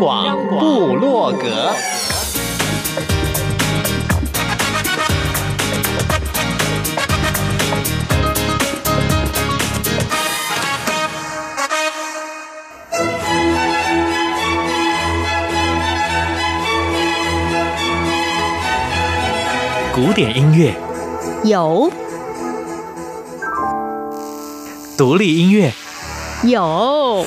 广部落格，古典音乐。有，独立音乐。有。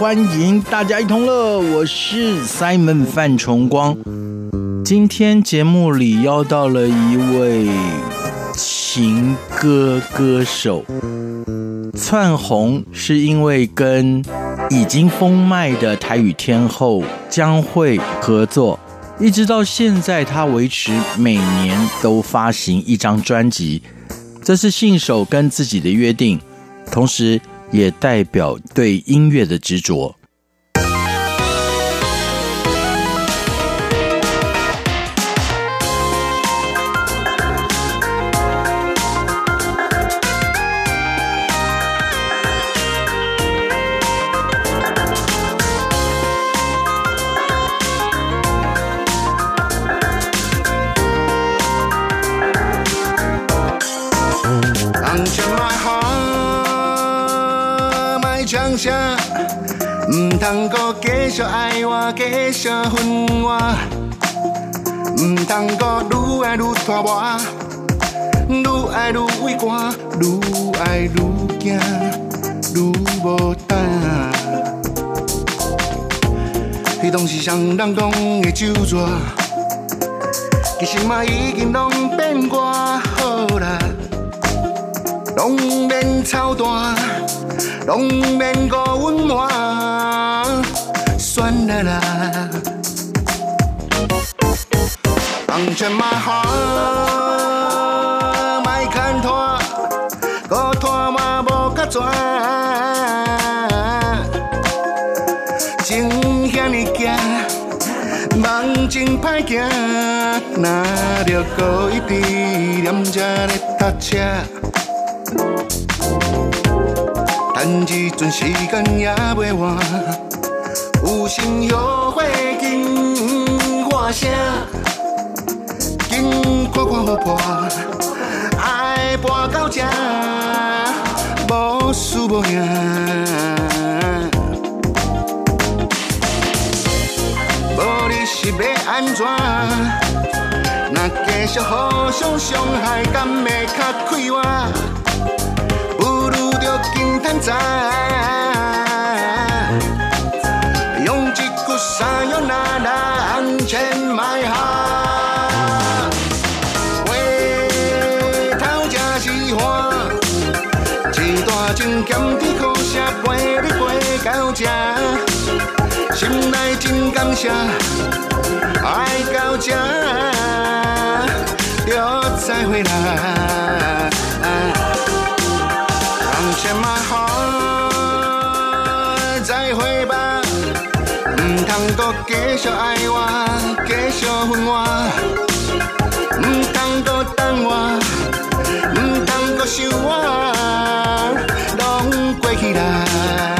欢迎大家一同乐，我是 Simon 范崇光。今天节目里邀到了一位情歌歌手，窜红，是因为跟已经封麦的台语天后江蕙合作，一直到现在，他维持每年都发行一张专辑，这是信守跟自己的约定，同时，也代表对音乐的执着。通阁继续爱我，继续恨我，唔通阁愈爱愈拖磨，愈爱愈畏寒，愈爱愈惊，愈无胆。彼拢是双人讲的酒醉，其实嘛已经拢变卦好啦，拢免操蛋。拢免搁温暖，算了啦，放全马好，莫牵拖，搁拖嘛无较绝，情遐尼惊，梦真歹行，若着搁一直念这咧搭车。等一阵时间也袂晚，有心后悔紧话声，紧看看好破，爱跋到这，无输无赢。无你是要安怎？若继续互相伤害，敢会较快活？金探仔，用句啥哟那那安全买好，回头才是花，一大情咸甜苦涩陪你陪到这，心内真感谢，爱到这就再会来。唔通阁继续爱我，继续恨我。唔通阁等我，唔通阁想我，拢过去啦。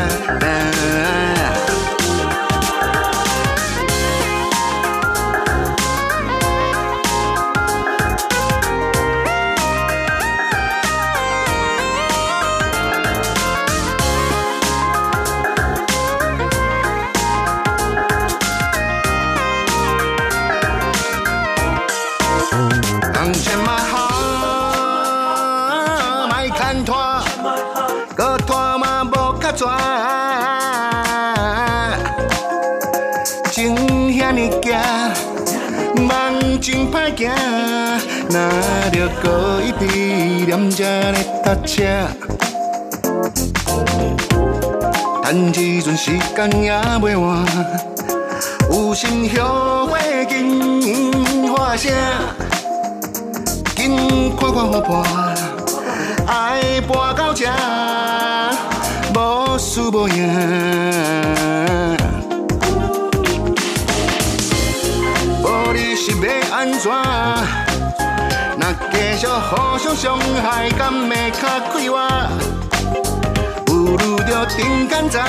行，若着搁一笔念这咧搭车，等这阵时间也未晚，有心后悔紧发声，紧看看雨伴，爱伴到这，无输无赢。是要安怎？若继续互相伤害，敢会较快活？不如就顶干在，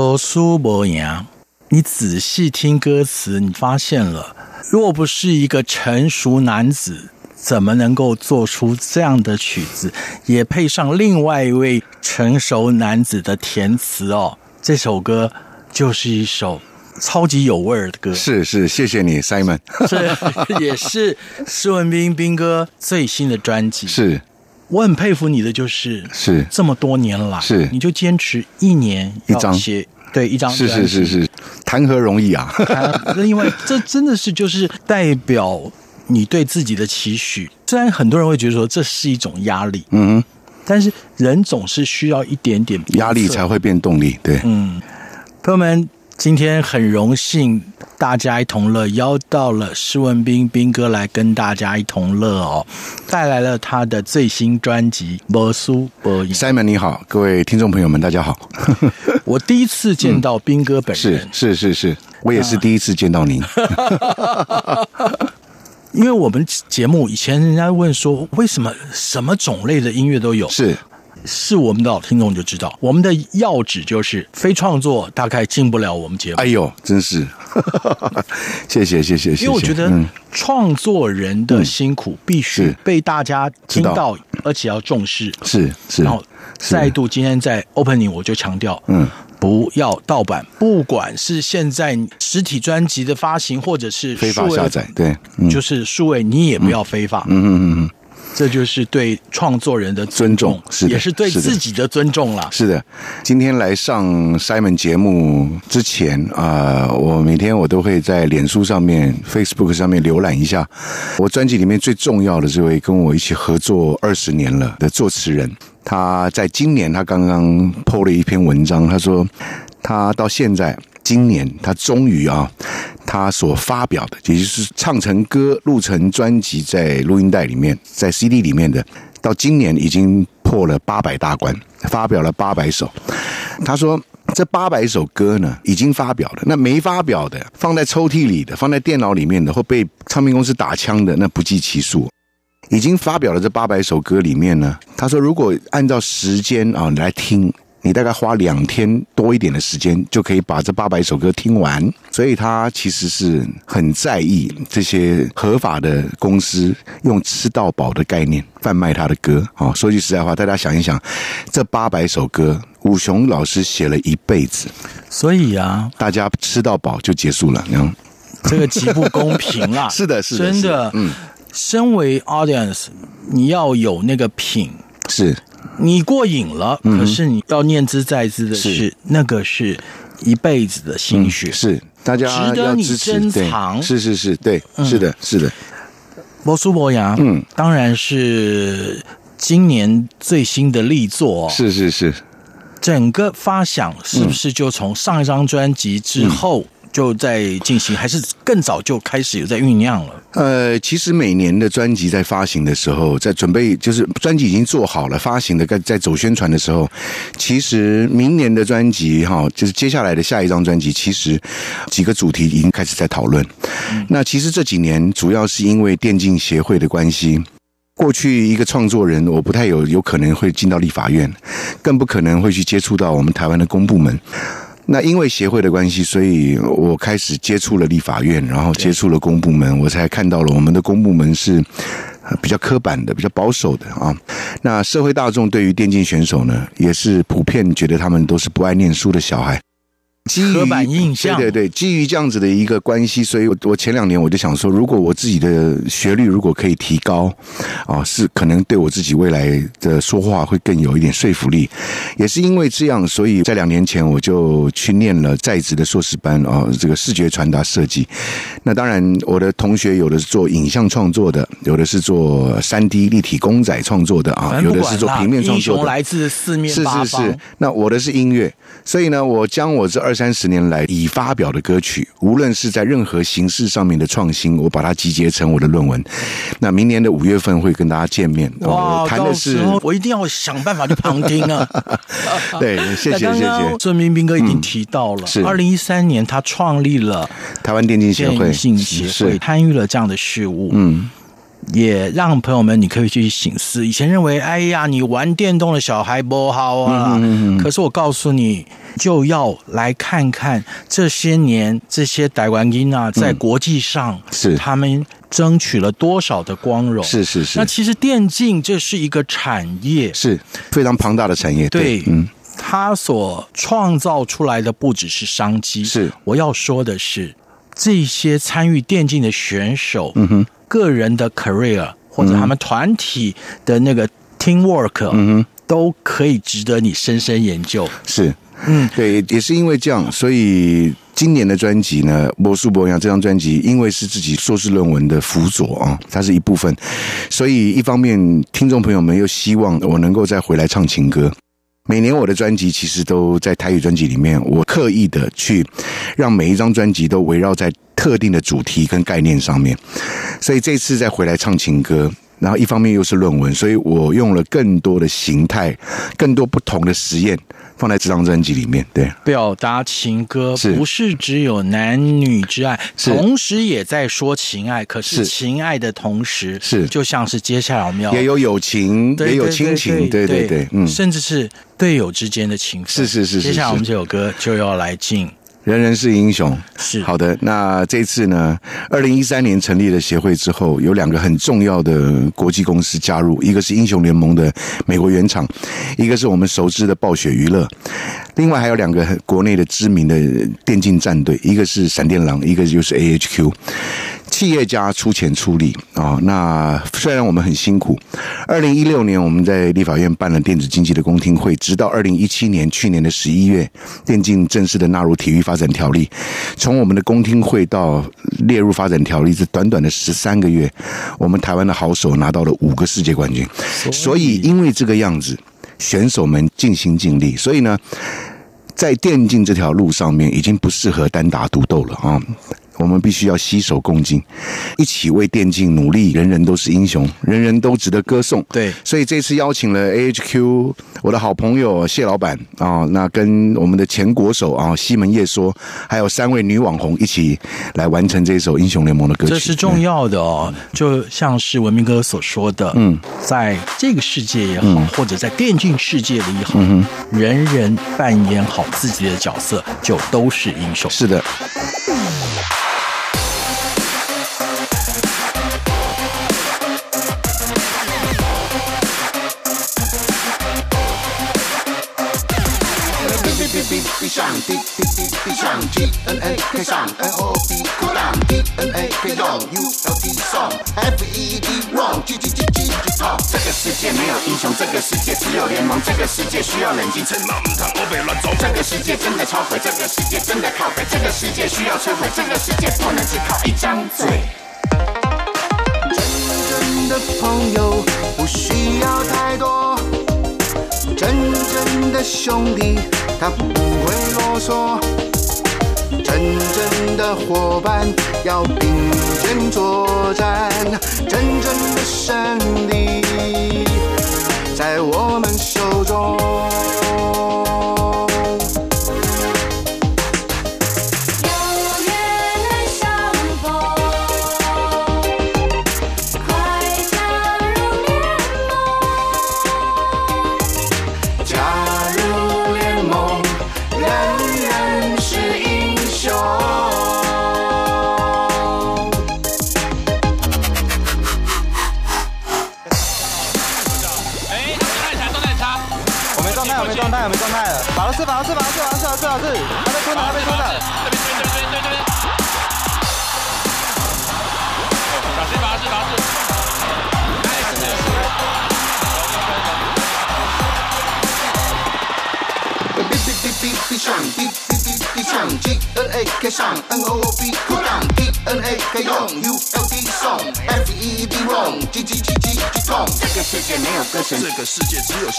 无输无赢，你仔细听歌词，你发现了，若不是一个成熟男子，怎么能够做出这样的曲子，也配上另外一位成熟男子的填词哦？这首歌就是一首超级有味儿的歌。是是，谢谢你，Simon。这也是施文斌斌哥最新的专辑。是。我很佩服你的，就是是这么多年来，是你就坚持一年一张写，对一张，是是是是，谈何容易啊！另外这真的是就是代表你对自己的期许。虽然很多人会觉得说这是一种压力，嗯，但是人总是需要一点点压力才会变动力。对，嗯，朋友们。今天很荣幸，大家一同乐邀到了施文斌斌哥来跟大家一同乐哦，带来了他的最新专辑《无输无赢》。Simon 你好，各位听众朋友们，大家好。我第一次见到斌哥本人，嗯、是是是是，我也是第一次见到您。因为我们节目以前人家问说，为什么什么种类的音乐都有？是。是我们的老听众就知道，我们的要旨就是非创作大概进不了我们节目。哎呦，真是，谢谢谢谢谢谢。因为我觉得创作人的辛苦必须被大家听到，而且要重视。是是。然后再度今天在 opening 我就强调，嗯，不要盗版，不管是现在实体专辑的发行，或者是非法下载，对，就是数位，你也不要非法。嗯嗯嗯嗯。这就是对创作人的尊重，是，也是对自己的尊重了。是的，今天来上 Simon 节目之前啊、呃，我每天我都会在脸书上面、Facebook 上面浏览一下我专辑里面最重要的这位跟我一起合作二十年了的作词人。他在今年他刚刚 PO 了一篇文章，他说他到现在。今年他终于啊，他所发表的，也就是唱成歌、录成专辑，在录音带里面，在 CD 里面的，到今年已经破了八百大关，发表了八百首。他说，这八百首歌呢，已经发表了，那没发表的，放在抽屉里的，放在电脑里面的，或被唱片公司打枪的，那不计其数。已经发表了这八百首歌里面呢，他说，如果按照时间啊来听。你大概花两天多一点的时间，就可以把这八百首歌听完。所以他其实是很在意这些合法的公司用吃到饱的概念贩卖他的歌。哦，说句实在话，大家想一想，这八百首歌，武雄老师写了一辈子，所以啊，大家吃到饱就结束了。嗯，这个极不公平啊！是的，是的，真的。嗯，身为 audience，你要有那个品是。你过瘾了，可是你要念兹在兹的是，是。那个是一辈子的心血，嗯、是。大家值得你珍藏。是是是，对，是的，是的。摩苏伯牙，嗯，当然是今年最新的力作、哦。是是是，整个发想是不是就从上一张专辑之后就在进行，嗯、还是更早就开始有在酝酿了？呃，其实每年的专辑在发行的时候，在准备就是专辑已经做好了，发行的在在走宣传的时候，其实明年的专辑哈，就是接下来的下一张专辑，其实几个主题已经开始在讨论。嗯、那其实这几年主要是因为电竞协会的关系。过去一个创作人，我不太有有可能会进到立法院，更不可能会去接触到我们台湾的公部门。那因为协会的关系，所以我开始接触了立法院，然后接触了公部门，我才看到了我们的公部门是比较刻板的、比较保守的啊。那社会大众对于电竞选手呢，也是普遍觉得他们都是不爱念书的小孩。刻板印象，对对对，基于这样子的一个关系，所以我我前两年我就想说，如果我自己的学历如果可以提高，啊，是可能对我自己未来的说话会更有一点说服力。也是因为这样，所以在两年前我就去念了在职的硕士班啊，这个视觉传达设计。那当然，我的同学有的是做影像创作的，有的是做三 D 立体公仔创作的啊，有的是做平面创作来自四面八方。是是是，那我的是音乐，所以呢，我将我这二。三十年来已发表的歌曲，无论是在任何形式上面的创新，我把它集结成我的论文。那明年的五月份会跟大家见面。哇，谈的是我一定要想办法去旁听啊！对，谢谢谢谢。孙明斌哥已经提到了，是二零一三年他创立了台湾电竞协会，电竞协会参与了这样的事务。嗯。也让朋友们，你可以去醒思。以前认为，哎呀，你玩电动的小孩不好啊。嗯嗯嗯。可是我告诉你，就要来看看这些年这些台湾囡啊，在国际上是他们争取了多少的光荣。是是是。那其实电竞这是一个产业，是非常庞大的产业。对，嗯，他所创造出来的不只是商机。是，我要说的是，这些参与电竞的选手，嗯哼。个人的 career 或者他们团体的那个 teamwork，嗯哼，都可以值得你深深研究。是，嗯，对，也是因为这样，所以今年的专辑呢，《魔术伯牙》这张专辑，因为是自己硕士论文的辅佐啊，它是一部分，所以一方面听众朋友们又希望我能够再回来唱情歌。每年我的专辑其实都在台语专辑里面，我刻意的去让每一张专辑都围绕在特定的主题跟概念上面，所以这次再回来唱情歌，然后一方面又是论文，所以我用了更多的形态，更多不同的实验。放在这张专辑里面，对，表达情歌不是只有男女之爱，同时也在说情爱。可是情爱的同时，是就像是接下来我们要也有友情，也有亲情，对对对，嗯，甚至是队友之间的情。是是是，接下来我们这首歌就要来进。人人是英雄，是好的。那这次呢，二零一三年成立了协会之后，有两个很重要的国际公司加入，一个是英雄联盟的美国原厂，一个是我们熟知的暴雪娱乐，另外还有两个国内的知名的电竞战队，一个是闪电狼，一个就是 AHQ。企业家出钱出力啊！那虽然我们很辛苦，二零一六年我们在立法院办了电子竞技的公听会，直到二零一七年去年的十一月，电竞正式的纳入体育发展条例。从我们的公听会到列入发展条例，这短短的十三个月，我们台湾的好手拿到了五个世界冠军。所以，因为这个样子，选手们尽心尽力，所以呢，在电竞这条路上面，已经不适合单打独斗了啊！我们必须要携手共进，一起为电竞努力。人人都是英雄，人人都值得歌颂。对，所以这次邀请了 AHQ，我的好朋友谢老板啊，那跟我们的前国手啊西门叶说，还有三位女网红一起来完成这首英雄联盟的歌曲。这是重要的哦，就像是文明哥所说的，嗯，在这个世界也好，嗯、或者在电竞世界里也好，嗯、哼人人扮演好自己的角色，就都是英雄。是的。G N A K 上 N O B 扩大 D N A K 用 U L T song F E D run G G G G G top。这个世界没有英雄，这个世界只有联盟，这个世界需要冷静，趁浪淌欧北乱走。这个世界真的超肥，这个世界真的靠北，这个世界需要智慧，这个世界不能只靠一张嘴。真正的朋友不需要太多，真正的兄弟他不会啰嗦。真正的伙伴要并肩作战，真正的胜利在我们手中。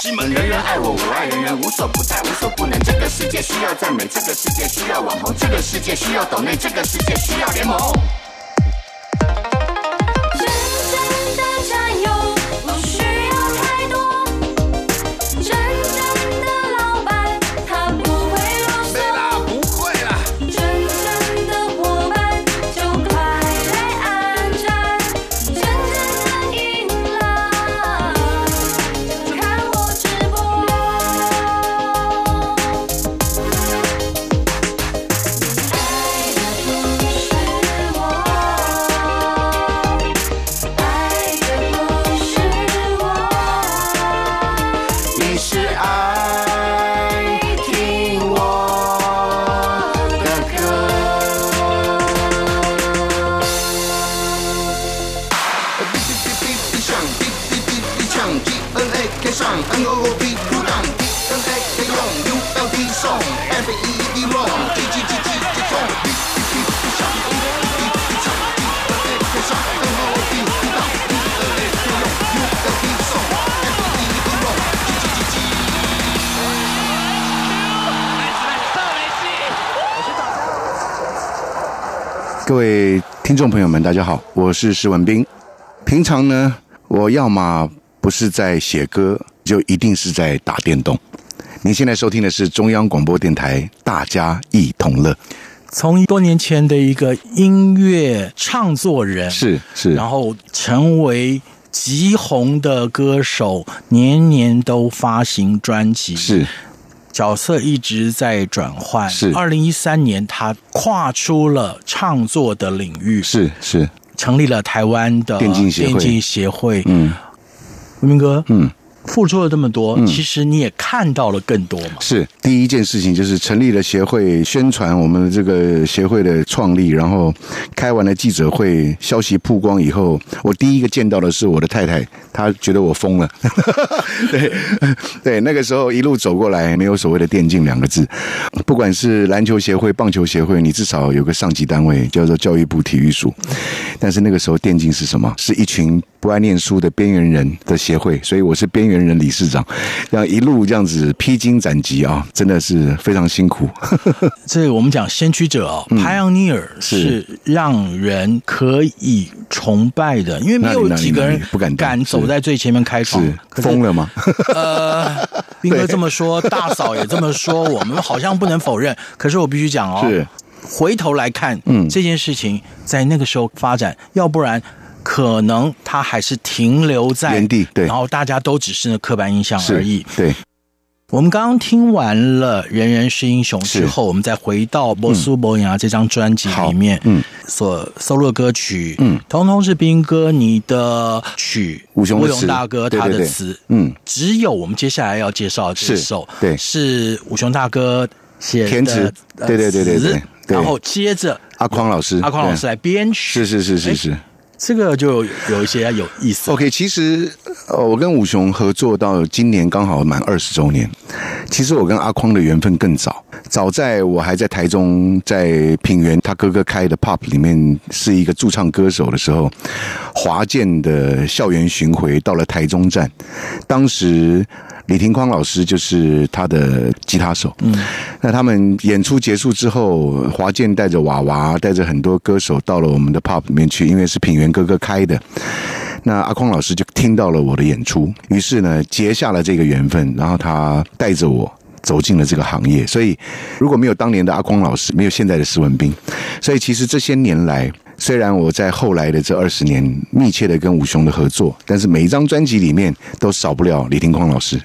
西门。人人爱我，朋友们，大家好，我是施文斌。平常呢，我要么不是在写歌，就一定是在打电动。您现在收听的是中央广播电台，大家一同乐。从多年前的一个音乐唱作人，是是，然后成为极红的歌手，年年都发行专辑，是。角色一直在转换。是，二零一三年，他跨出了唱作的领域，是是，成立了台湾的电竞协会。电竞协会，嗯，文明哥，嗯。付出了这么多，嗯，其实你也看到了更多嘛。是第一件事情，就是成立了协会，宣传我们这个协会的创立，然后开完了记者会，消息曝光以后，我第一个见到的是我的太太，她觉得我疯了。对 对，那个时候一路走过来，没有所谓的电竞两个字，不管是篮球协会、棒球协会，你至少有个上级单位叫做教育部体育署，但是那个时候电竞是什么？是一群不爱念书的边缘人的协会，所以我是边缘人理事长，这样一路这样子披荆斩棘啊，真的是非常辛苦。这我们讲先驱者哦、嗯、，Pioneer 是让人可以崇拜的，因为没有几个人不敢敢走在最前面开创。是疯了吗？呃，斌哥这么说，大嫂也这么说，我们好像不能否认。可是我必须讲哦，是回头来看，嗯，这件事情在那个时候发展，要不然。可能他还是停留在原地，对，然后大家都只是那刻板印象而已。对，我们刚刚听完了《人人是英雄》之后，我们再回到《波苏博雅》这张专辑里面，嗯，所收录的歌曲，嗯，通通是斌哥你的曲，武雄大哥他的词，嗯，只有我们接下来要介绍的这首，对，是武雄大哥写的填词，对对对对对，然后接着阿匡老师，阿 �kwang 老师来编曲，是是是是是。这个就有一些有意思。OK，其实呃，我跟武雄合作到今年刚好满二十周年。其实我跟阿匡的缘分更早，早在我还在台中，在品源他哥哥开的 Pop 里面是一个驻唱歌手的时候，华健的校园巡回到了台中站，当时。李廷匡老师就是他的吉他手。嗯，那他们演出结束之后，华健带着娃娃，带着很多歌手到了我们的 pub 里面去，因为是品源哥哥开的。那阿匡老师就听到了我的演出，于是呢结下了这个缘分，然后他带着我走进了这个行业。所以如果没有当年的阿匡老师，没有现在的施文斌。所以其实这些年来。虽然我在后来的这二十年密切的跟武雄的合作，但是每一张专辑里面都少不了李廷匡老师。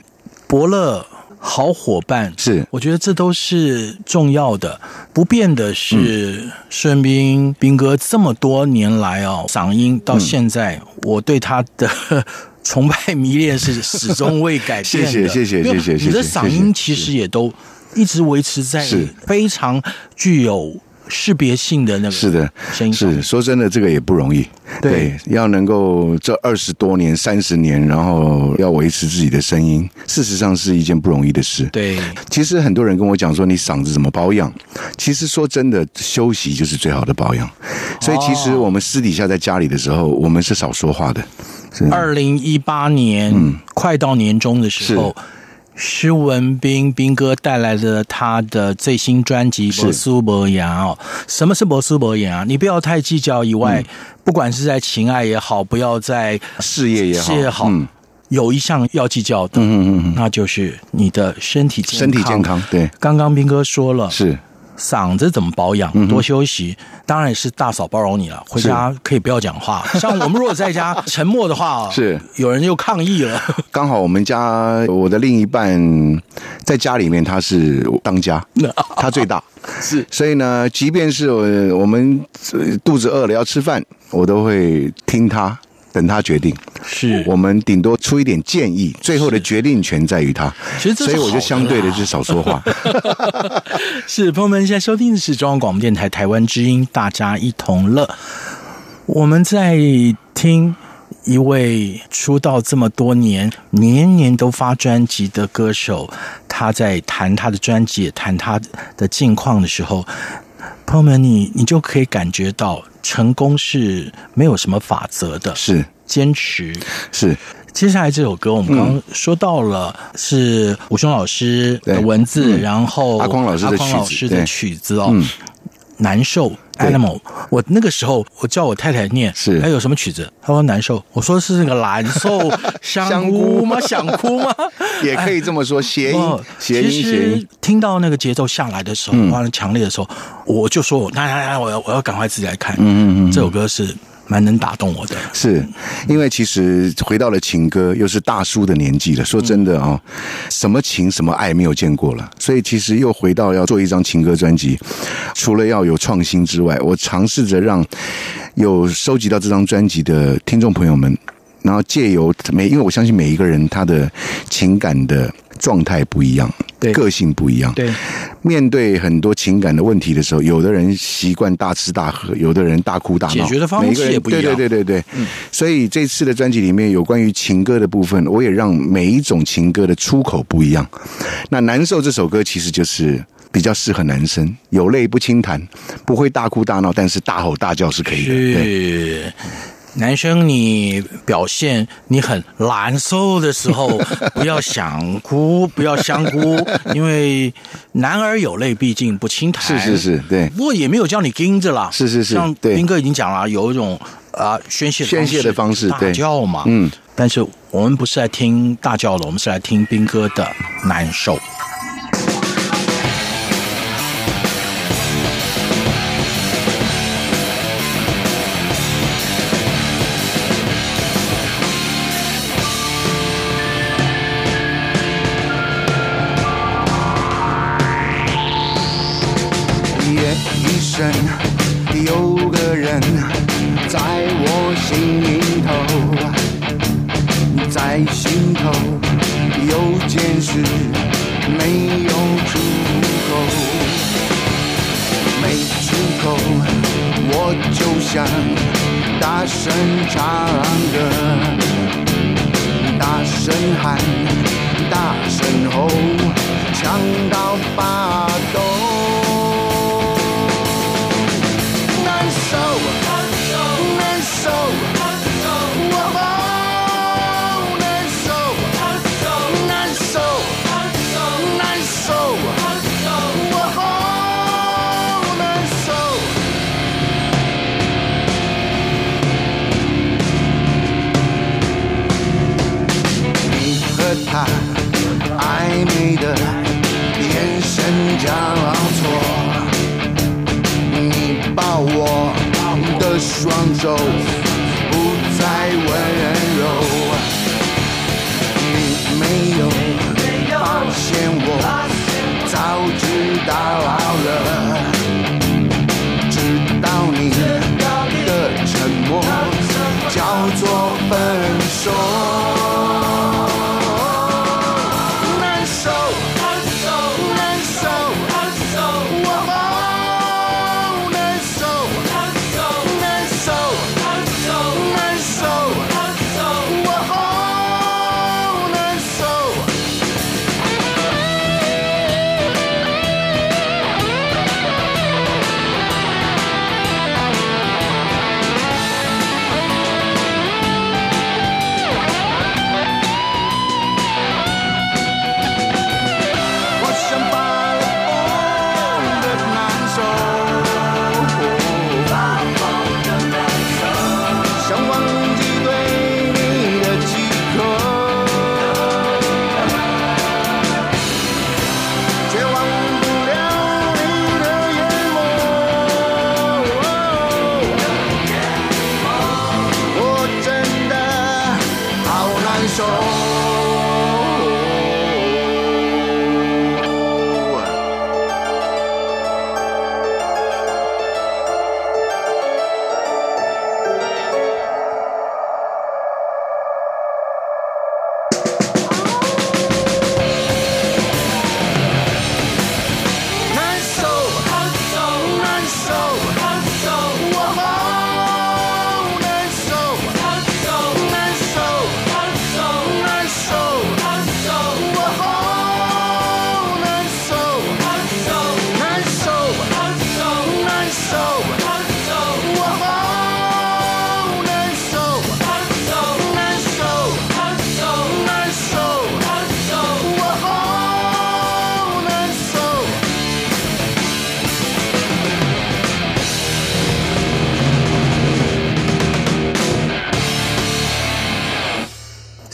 伯乐好伙伴，是，我觉得这都是重要的，不变的是孙斌斌哥这么多年来哦，嗓音到现在，我对他的 崇拜迷恋是始终未改变，谢谢谢谢谢谢，你的嗓音其实也都一直维持在非常具有。识别性的那个是的声音是说真的，这个也不容易。对，对要能够这二十多年、三十年，然后要维持自己的声音，事实上是一件不容易的事。对，其实很多人跟我讲说，你嗓子怎么保养？其实说真的，休息就是最好的保养。所以其实我们私底下在家里的时候，我们是少说话的。二零一八年，嗯，快到年终的时候。施文斌斌哥带来的他的最新专辑《博苏博雅》哦，什么是博苏博雅？你不要太计较以外，嗯、不管是在情爱也好，不要在事业也好，事业好，嗯、有一项要计较的，嗯嗯嗯，那就是你的身体健康。身体健康，对，刚刚斌哥说了是。嗓子怎么保养？多休息，嗯、当然是大嫂包容你了。回家可以不要讲话。像我们如果在家沉默的话，是有人又抗议了。刚好我们家我的另一半在家里面他是当家，他最大是，所以呢，即便是我们肚子饿了要吃饭，我都会听他。等他决定，是我们顶多出一点建议，最后的决定权在于他。其实，所以我就相对的就少说话。是朋友们现在收听的是中央广播电台台湾之音，大家一同乐。我们在听一位出道这么多年，年年都发专辑的歌手，他在谈他的专辑，也谈他的近况的时候，朋友们，你你就可以感觉到。成功是没有什么法则的，是坚持。是接下来这首歌，我们刚刚说到了是武松老师的文字，然后阿匡老师的曲子，阿光老师的曲子哦。难受，animal。我那个时候，我叫我太太念，是还有什么曲子？她说难受，我说是那个难受，香菇吗？想哭吗？也可以这么说，谐音，谐音，谐音。听到那个节奏下来的时候，哇，强烈的时候，我就说我，来来来，我要我要赶快自己来看。嗯嗯嗯，这首歌是。蛮能打动我的，是因为其实回到了情歌，又是大叔的年纪了。说真的啊、什么情什么爱没有见过了，所以其实又回到要做一张情歌专辑。除了要有创新之外，我尝试着让有收集到这张专辑的听众朋友们，然后借由每，因为我相信每一个人他的情感的状态不一样。对，个性不一样。对，面对很多情感的问题的时候，有的人习惯大吃大喝，有的人大哭大闹。解决的方式也不一样。对对对对对。嗯，所以这次的专辑里面有关于情歌的部分，我也让每一种情歌的出口不一样。那难受这首歌其实就是比较适合男生，有泪不轻弹，不会大哭大闹，但是大吼大叫是可以的。是。对。男生，你表现你很难受的时候，不要想哭，不要香哭，因为男儿有泪毕竟不轻弹。是是是，对。不过也没有叫你盯着啦。是是是，像斌哥已经讲了，有一种啊宣泄宣泄的方式，大叫嘛。嗯。但是我们不是来听大叫的，我们是来听斌哥的难受。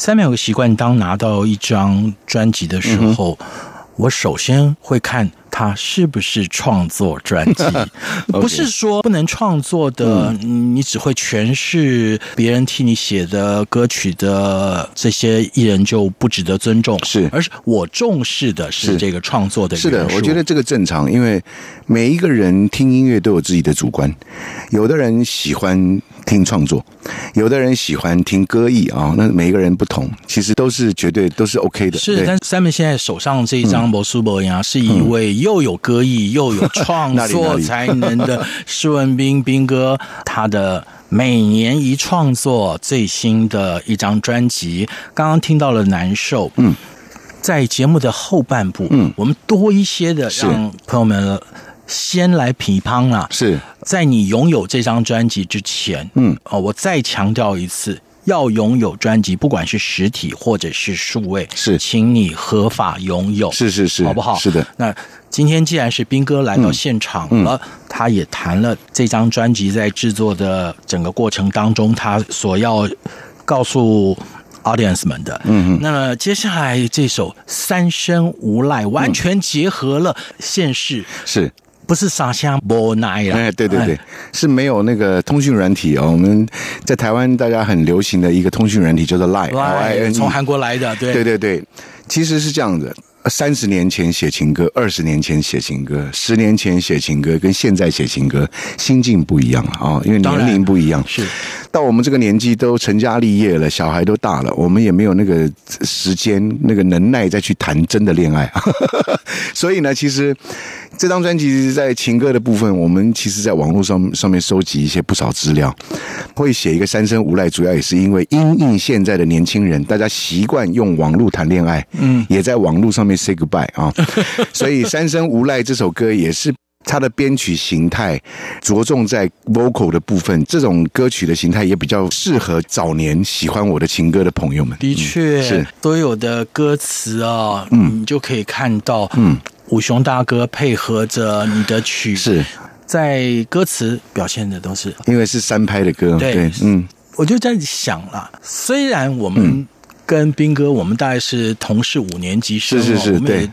三秒有个习惯，当拿到一张专辑的时候，我首先会看它是不是创作专辑，不是说不能创作的，你只会诠释别人替你写的歌曲的这些艺人就不值得尊重，是。而是我重视的是是。这个创作的是的我觉得这个正常，因为每一个人听音乐都有自己的主观，有的人喜欢听创作，有的人喜欢听歌艺啊，那每一个人不同，其实都是绝对都是 OK 的。是，对。但 Simon 现在手上这一张《魔术博呀》是一位又有歌艺又有创作才能的 施文斌斌哥，他的每年一创作最新的一张专辑，刚刚听到了《难受》。嗯，在节目的后半部，嗯。我们多一些的是。让朋友们先来批判啦。是在你拥有这张专辑之前，嗯，哦，我再强调一次，要拥有专辑，不管是实体或者是数位，是请你合法拥有，是是是，好不好？是的，那今天既然是斌哥来到现场了，他也谈了这张专辑在制作的整个过程当中，他所要告诉 audience 们的。嗯嗯。那么接下来这首《三生无赖》完全结合了现世，是。不是傻香无奈呀。哎，对对对哎，是没有那个通讯软体哦。我们在台湾大家很流行的一个通讯软体叫做 Line，从韩国来的，对对对对，其实是这样子。三十年前写情歌，二十年前写情歌，十年前写情歌，跟现在写情歌心境不一样啊、哦，因为年龄不一样。是，到我们这个年纪都成家立业了，小孩都大了，我们也没有那个时间、那个能耐再去谈真的恋爱。所以呢，其实这张专辑在情歌的部分，我们其实在网络上上面收集一些不少资料，会写一个三生无赖，主要也是因为因应现在的年轻人，大家习惯用网络谈恋爱，嗯，也在网络上面 say goodbye 啊，所以三生无赖这首歌也是。它的编曲形态着重在 vocal 的部分，这种歌曲的形态也比较适合早年喜欢我的情歌的朋友们。的确，嗯、是。所有的歌词啊，嗯，你就可以看到，嗯，武雄大哥配合着你的曲，是。在歌词表现的都是，因为是三拍的歌，对，对嗯，我就在想了，虽然我们跟斌哥，我们大概是同是五年级生，是是是，对，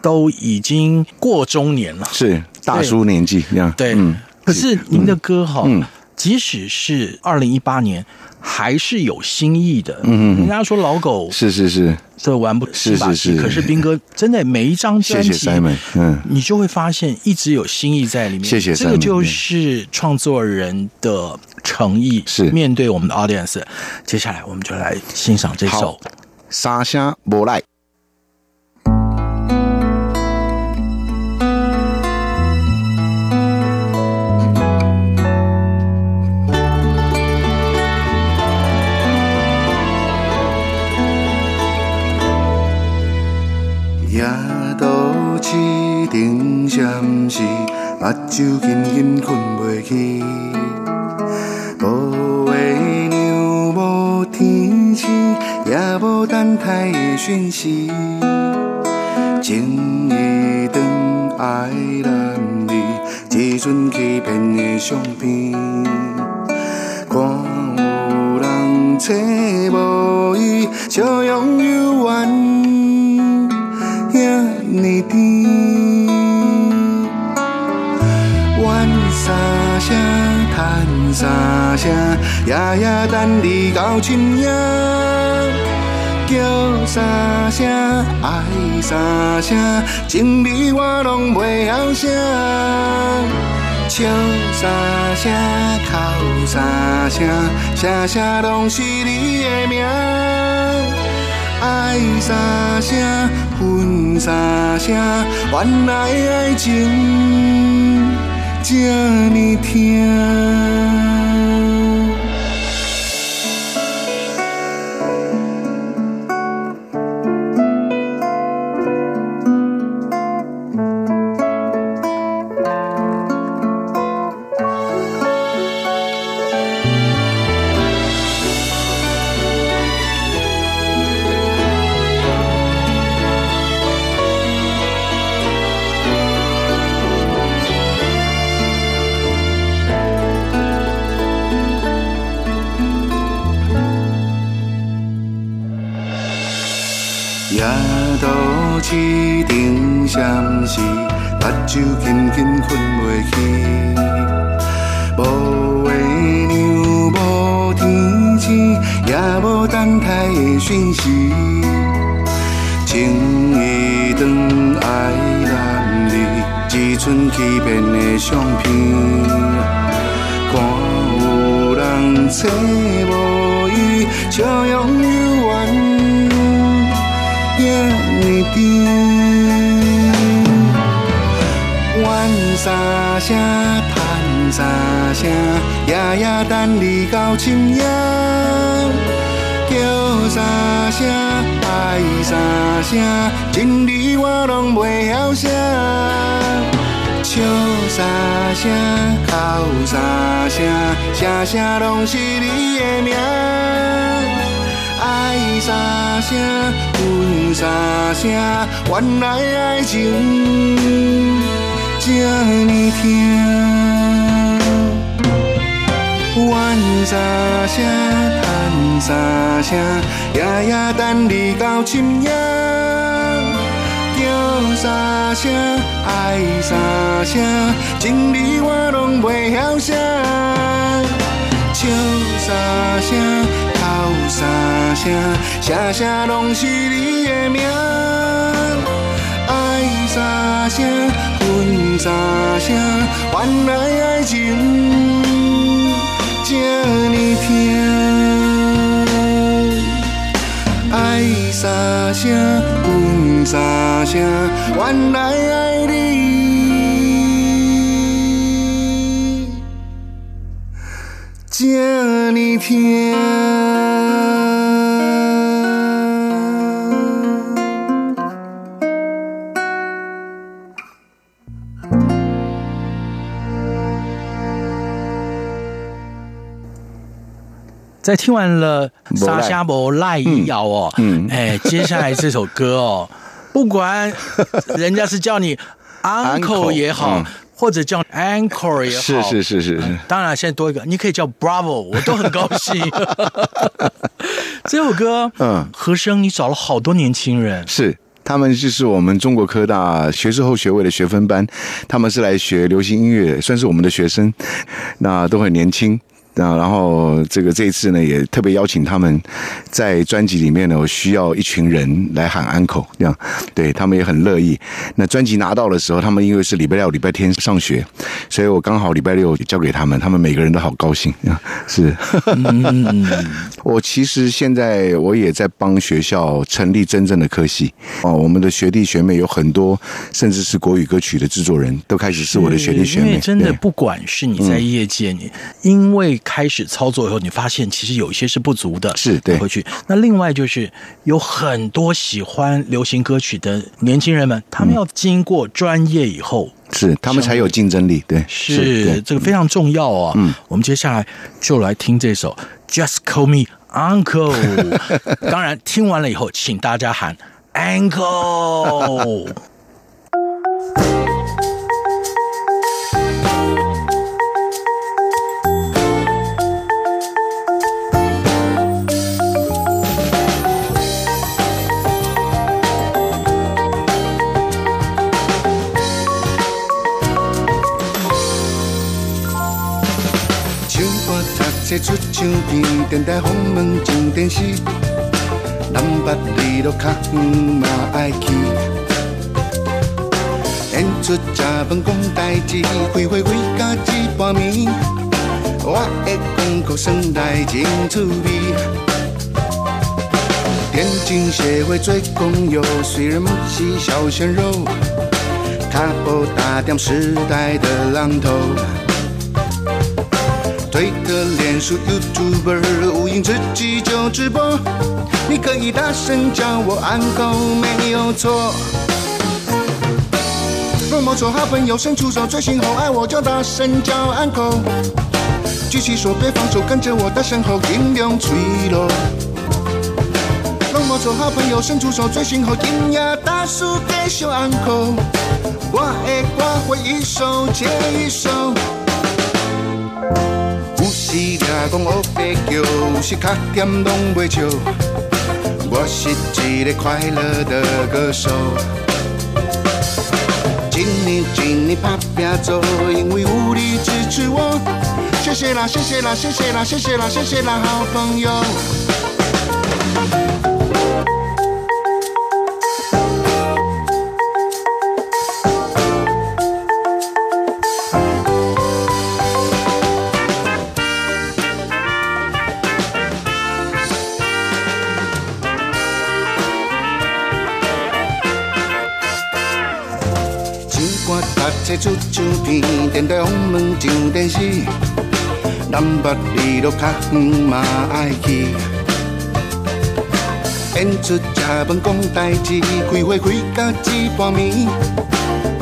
都已经过中年了，是。大叔年纪一样，对，嗯，可是您的歌哈，即使是二零一八年，还是有新意的。嗯嗯，人家说老狗是是是，这玩不是是是，可是斌哥真的每一张专辑，谢谢 Simon，嗯，你就会发现一直有新意在里面。谢谢，这个就是创作人的诚意。是。面对我们的 audience，接下来我们就来欣赏这首《沙声无赖》。声，情义我拢袂晓写。笑三声哭三声，声声拢是你的名。爱三声恨三声，原来爱情。这么疼。三声，声声拢是你的名。爱三声，恨三声，原来爱情这么甜。怨三声，叹三声，夜夜等你到深夜。叫三声，爱三声，情字我拢袂晓写。笑三声。哭三声，声声拢是你的名。爱三声，恨三声，原来爱情这呢疼，爱三声，恨三声，原来爱你，这呢疼。在听完了沙虾伯赖一咬哦，嗯，哎，接下来这首歌哦，不管人家是叫你 uncle 也好，或者叫 anchor 也好，是是是是是，当然现在多一个，你可以叫 bravo，我都很高兴。这首歌，嗯，和声你找了好多年轻人，是他们就是我们中国科大学士后学位的学分班，他们是来学流行音乐，算是我们的学生，那都很年轻。那然后这个这一次呢，也特别邀请他们在专辑里面呢，我需要一群人来喊 uncle，这样，对他们也很乐意。那专辑拿到的时候，他们因为是礼拜六、礼拜天上学，所以我刚好礼拜六交给他们，他们每个人都好高兴。是，我其实现在我也在帮学校成立真正的科系哦，我们的学弟学妹有很多，甚至是国语歌曲的制作人都开始是我的学弟学妹。真的，不管是你在业界，你因为。开始操作以后，你发现其实有一些是不足的，是对回去。那另外就是有很多喜欢流行歌曲的年轻人们，他们要经过专业以后，是他们才有竞争力。对，是，是这个非常重要哦。嗯，我们接下来就来听这首《Just Call Me Uncle》。当然，听完了以后，请大家喊 Uncle。出唱片，电台访问进电视，南北里路较远嘛爱去。演出吃饭讲代志，开会开到一半暝，我的广告算来真趣味。电竞协会做工友，虽然不是小鲜肉，卡布打点时代的浪头。推特、脸书、YouTuber，无影自己就直播。你可以大声叫我 uncle，没有错。若某种好朋友伸出手，最心后爱我就大声叫 uncle。举起手别放手，跟着我的身后音量吹落。若某种好朋友伸出手，最心后音乐大叔给小 uncle。我的歌会一首接一首。是听讲乌白桥，是卡点拢袂笑。我是一个快乐的歌手，一年一年打拼做，因为有你支持我。谢谢啦，谢谢啦，谢谢啦，谢谢啦，谢谢啦，好朋友。天，电台访问上电视，南北里路较远嘛爱去。演出食饭讲代志，开会开到一半暝，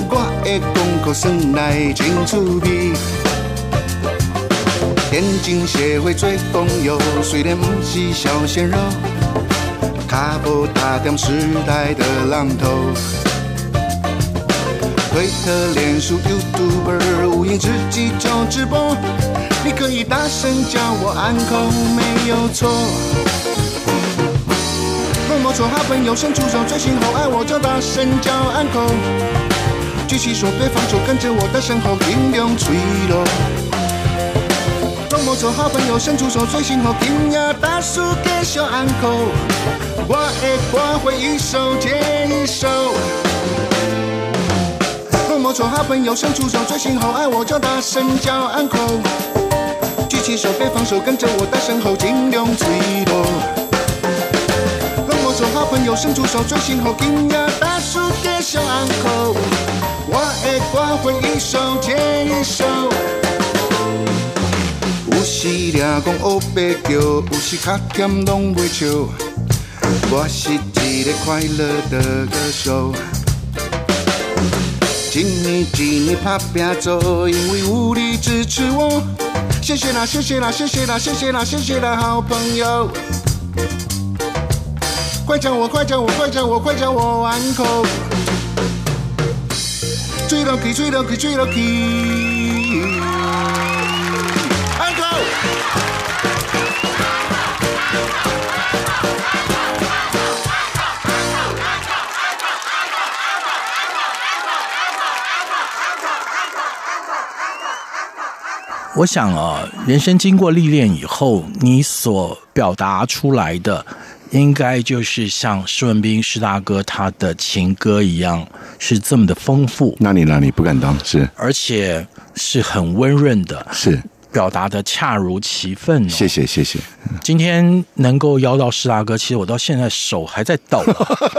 我的广告算来真趣味。电竞协会做工友，虽然不是小鲜肉，卡步打点时代的浪头。推特、脸书、YouTuber，无影自己就直播。你可以大声叫我 uncle，没有错。若某种好朋友伸出手，最心后爱我就大声叫 uncle。举起手别放手，跟着我的身后音量吹落。若某种好朋友伸出手，最心后音乐大叔给小 uncle。我的歌会一首接一首。说好朋友伸出手，最心后爱我就大声叫 uncle。举起手，别放手，跟着我大声吼，尽量脆弱。让我做好朋友，伸出手，最幸福，今夜大叔继续安可。我的歌会一首接一首，有时俩讲黑白叫，有时较咸拢袂笑。我是一个快乐的歌手。一年一年打拼做，因为有你支持我。谢谢啦，谢谢啦，谢谢啦，谢谢啦，谢谢啦，好朋友。快叫我，快叫我，快叫我，快叫我 uncle。最 lucky，最 lucky，最 lucky。uncle。我想啊，人生经过历练以后，你所表达出来的，应该就是像施文斌施大哥他的情歌一样，是这么的丰富。那你那你不敢当是，而且是很温润的，是表达的恰如其分哦。谢谢谢谢。今天能够邀到施大哥，其实我到现在手还在抖，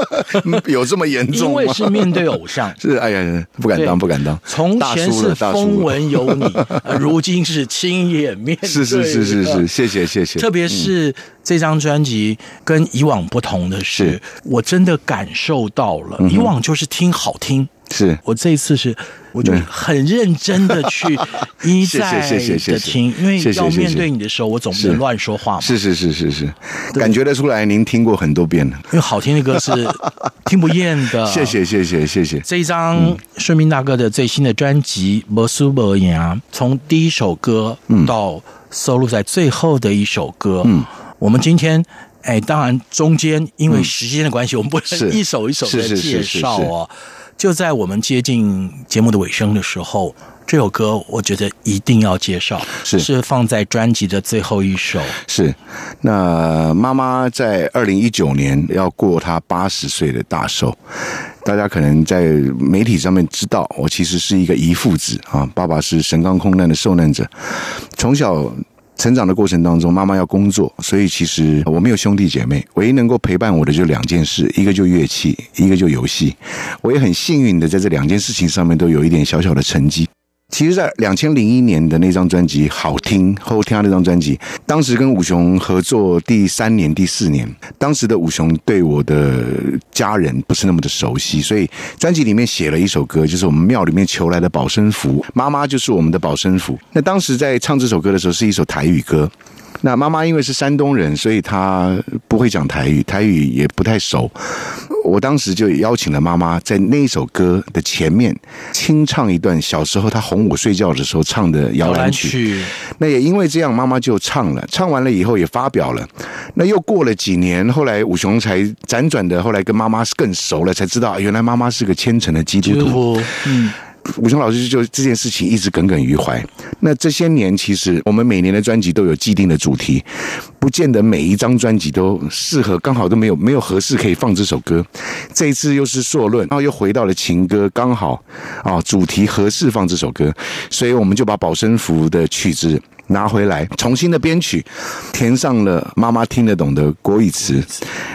有这么严重吗？因为是面对偶像，是哎呀，不敢当，不敢当。从前是风闻有你，如今是亲眼面对。是是是是是，谢谢谢谢。特别是这张专辑跟以往不同的是，是我真的感受到了，以往就是听好听。是。我这一次是，我就很认真的去 一再的听，因为要面对你的时候，我总不能乱说话嘛。是是是是是，感觉得出来，您听过很多遍了。因为好听的歌是 听不厌的。谢谢谢谢谢谢。这一张施文彬大哥的最新的专辑《无输无赢》，从第一首歌到收录在最后的一首歌，嗯，我们今天哎，当然中间因为时间的关系，我们不能一首一首的介绍哦。就在我们接近节目的尾声的时候，这首歌我觉得一定要介绍，是是放在专辑的最后一首。是，那妈妈在二零一九年要过她八十岁的大寿，大家可能在媒体上面知道，我其实是一个遗父子啊，爸爸是神冈空难的受难者，从小。成长的过程当中，妈妈要工作，所以其实我没有兄弟姐妹，唯一能够陪伴我的就两件事，一个就乐器，一个就游戏。我也很幸运的在这两件事情上面都有一点小小的成绩。其实，在两千零一年的那张专辑《好听》后听那张专辑，当时跟武雄合作第三年、第四年，当时的武雄对我的家人不是那么的熟悉，所以专辑里面写了一首歌，就是我们庙里面求来的保身符，妈妈就是我们的保身符。那当时在唱这首歌的时候，是一首台语歌。那妈妈因为是山东人，所以她不会讲台语，台语也不太熟。我当时就邀请了妈妈在那一首歌的前面清唱一段小时候她哄我睡觉的时候唱的摇篮曲。那也因为这样，妈妈就唱了。唱完了以后也发表了。那又过了几年，后来武雄才辗转的，后来跟妈妈更熟了，才知道原来妈妈是个虔诚的基督徒。嗯。武雄老师就这件事情一直耿耿于怀。那这些年，其实我们每年的专辑都有既定的主题，不见得每一张专辑都适合，刚好都没有没有合适可以放这首歌。这一次又是硕论，然后又回到了情歌，刚好啊主题合适放这首歌，所以我们就把保身符的曲子拿回来，重新的编曲，填上了妈妈听得懂的国语词，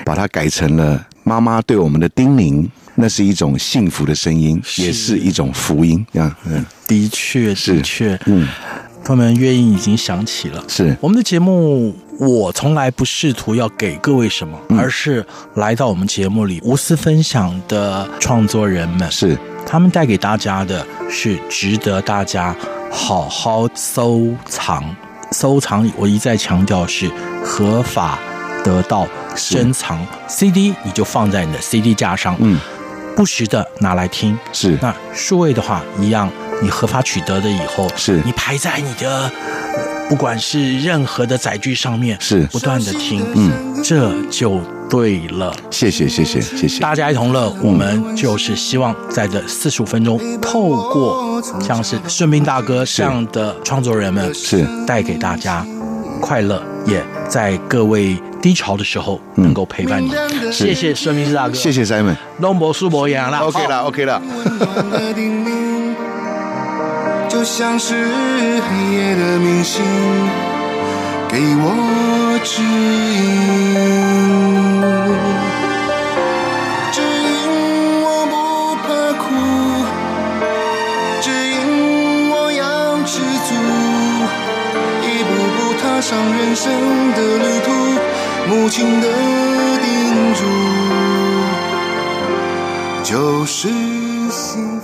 把它改成了妈妈对我们的叮咛。那是一种幸福的声音，是。也是一种福音。啊，嗯，的确，的确，嗯，朋友们乐音已经响起了。是。我们的节目，我从来不试图要给各位什么，嗯、而是来到我们节目里无私分享的创作人们，是。他们带给大家的是值得大家好好收藏、收藏。我一再强调是合法得到珍藏。CD，你就放在你的 CD 架上，嗯。不时的拿来听，是。那数位的话一样，你合法取得的以后，是。你排在你的不管是任何的载具上面，是。不断的听，嗯，这就对了。谢谢谢谢谢谢，大家一同乐，我们就是希望在这四十五分钟，透过像是顺兵大哥这样的创作人们，是。带给大家快乐，也在各位。低潮的时候能够陪伴你，谢谢孙明志大哥，谢谢 Simon，龙博苏博赢了，OK 了，OK 了。就像是黑夜的明星给我指引，上人生的旅途，母亲的叮嘱就是幸福。